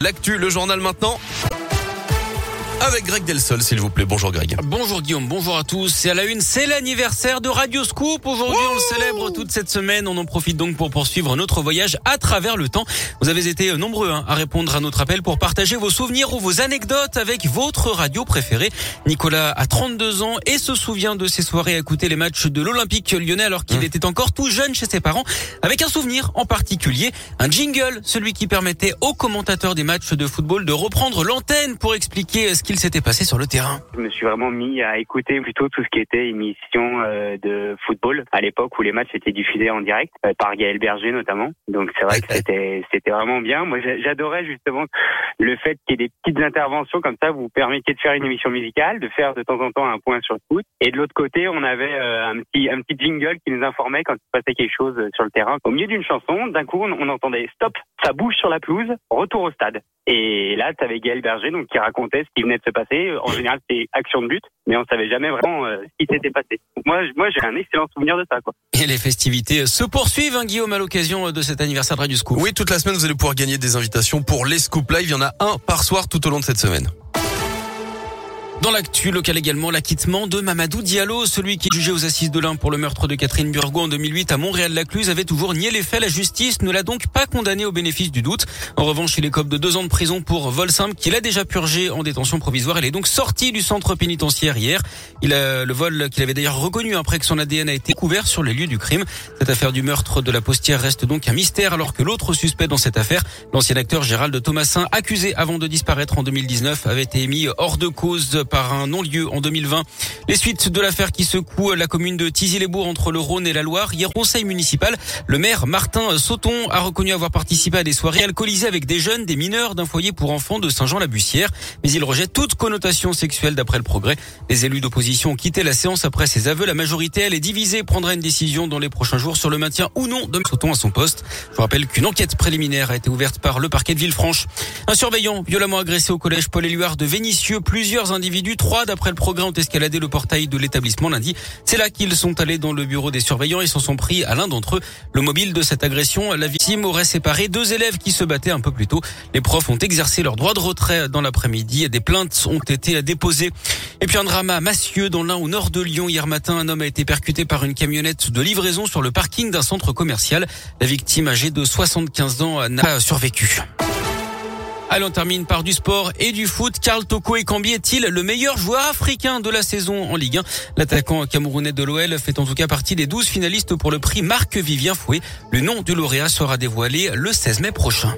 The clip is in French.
L'actu, le journal maintenant. Avec Greg Delsol, s'il vous plaît. Bonjour Greg. Bonjour Guillaume, bonjour à tous. C'est à la une, c'est l'anniversaire de Radio Scoop. Aujourd'hui, on le célèbre toute cette semaine. On en profite donc pour poursuivre notre voyage à travers le temps. Vous avez été nombreux hein, à répondre à notre appel pour partager vos souvenirs ou vos anecdotes avec votre radio préférée. Nicolas a 32 ans et se souvient de ses soirées à écouter les matchs de l'Olympique lyonnais alors qu'il mmh. était encore tout jeune chez ses parents. Avec un souvenir en particulier, un jingle, celui qui permettait aux commentateurs des matchs de football de reprendre l'antenne pour expliquer ce qu'il s'était passé sur le terrain Je me suis vraiment mis à écouter plutôt tout ce qui était émission euh, de football à l'époque où les matchs étaient diffusés en direct euh, par Gaël Berger notamment. Donc c'est vrai que c'était c'était vraiment bien. Moi j'adorais justement le fait qu'il y ait des petites interventions comme ça vous permettiez de faire une émission musicale, de faire de temps en temps un point sur le foot. Et de l'autre côté, on avait euh, un petit un petit jingle qui nous informait quand il se passait quelque chose sur le terrain. Au milieu d'une chanson, d'un coup on, entendait stop, ça bouge sur la pelouse, retour au stade. Et là, tu avais Gaël Berger donc qui racontait ce qui venait de se passer. En général, c'était action de but, mais on savait jamais vraiment euh, ce qui s'était passé. moi, moi, j'ai un excellent souvenir de ça, quoi. Et les festivités se poursuivent, hein, Guillaume, à l'occasion de cet anniversaire de Radio Scoop. Oui, toute la semaine, vous allez pouvoir gagner des invitations pour les Scoop Live. Il y en a un par soir tout au long de cette semaine. Dans l'actu local également, l'acquittement de Mamadou Diallo, celui qui est jugé aux assises de l'Ain pour le meurtre de Catherine Burgo en 2008 à Montréal-Lacluse, avait toujours nié les faits. La justice ne l'a donc pas condamné au bénéfice du doute. En revanche, il écope de deux ans de prison pour vol simple qu'il a déjà purgé en détention provisoire. Il est donc sorti du centre pénitentiaire hier. Il a le vol qu'il avait d'ailleurs reconnu après que son ADN a été couvert sur les lieux du crime. Cette affaire du meurtre de la postière reste donc un mystère alors que l'autre suspect dans cette affaire, l'ancien acteur Gérald Thomasin, accusé avant de disparaître en 2019, avait été mis hors de cause par un non-lieu en 2020. Les suites de l'affaire qui secoue la commune de Tizy-les-Bourgs entre le Rhône et la Loire. Hier, conseil municipal, le maire Martin Sauton a reconnu avoir participé à des soirées alcoolisées avec des jeunes, des mineurs d'un foyer pour enfants de Saint-Jean-la-Bussière. Mais il rejette toute connotation sexuelle d'après le progrès. Les élus d'opposition ont quitté la séance après ses aveux. La majorité, elle est divisée, prendra une décision dans les prochains jours sur le maintien ou non de Sauton à son poste. Je vous rappelle qu'une enquête préliminaire a été ouverte par le parquet de Villefranche. Un surveillant violemment agressé au collège Paul Éluard de Vénissieux. Plusieurs individus, trois d'après le programme, ont escaladé le portail de l'établissement lundi. C'est là qu'ils sont allés dans le bureau des surveillants et s'en sont pris à l'un d'entre eux. Le mobile de cette agression, la victime aurait séparé deux élèves qui se battaient un peu plus tôt. Les profs ont exercé leur droit de retrait dans l'après-midi. Des plaintes ont été déposées. Et puis un drama Massieux, dans l'un au nord de Lyon. Hier matin, un homme a été percuté par une camionnette de livraison sur le parking d'un centre commercial. La victime âgée de 75 ans n'a survécu. Allez, on termine par du sport et du foot. Karl Toko Ekambi est-il le meilleur joueur africain de la saison en Ligue 1 L'attaquant camerounais de l'OL fait en tout cas partie des 12 finalistes pour le prix Marc-Vivien Fouet. Le nom du lauréat sera dévoilé le 16 mai prochain.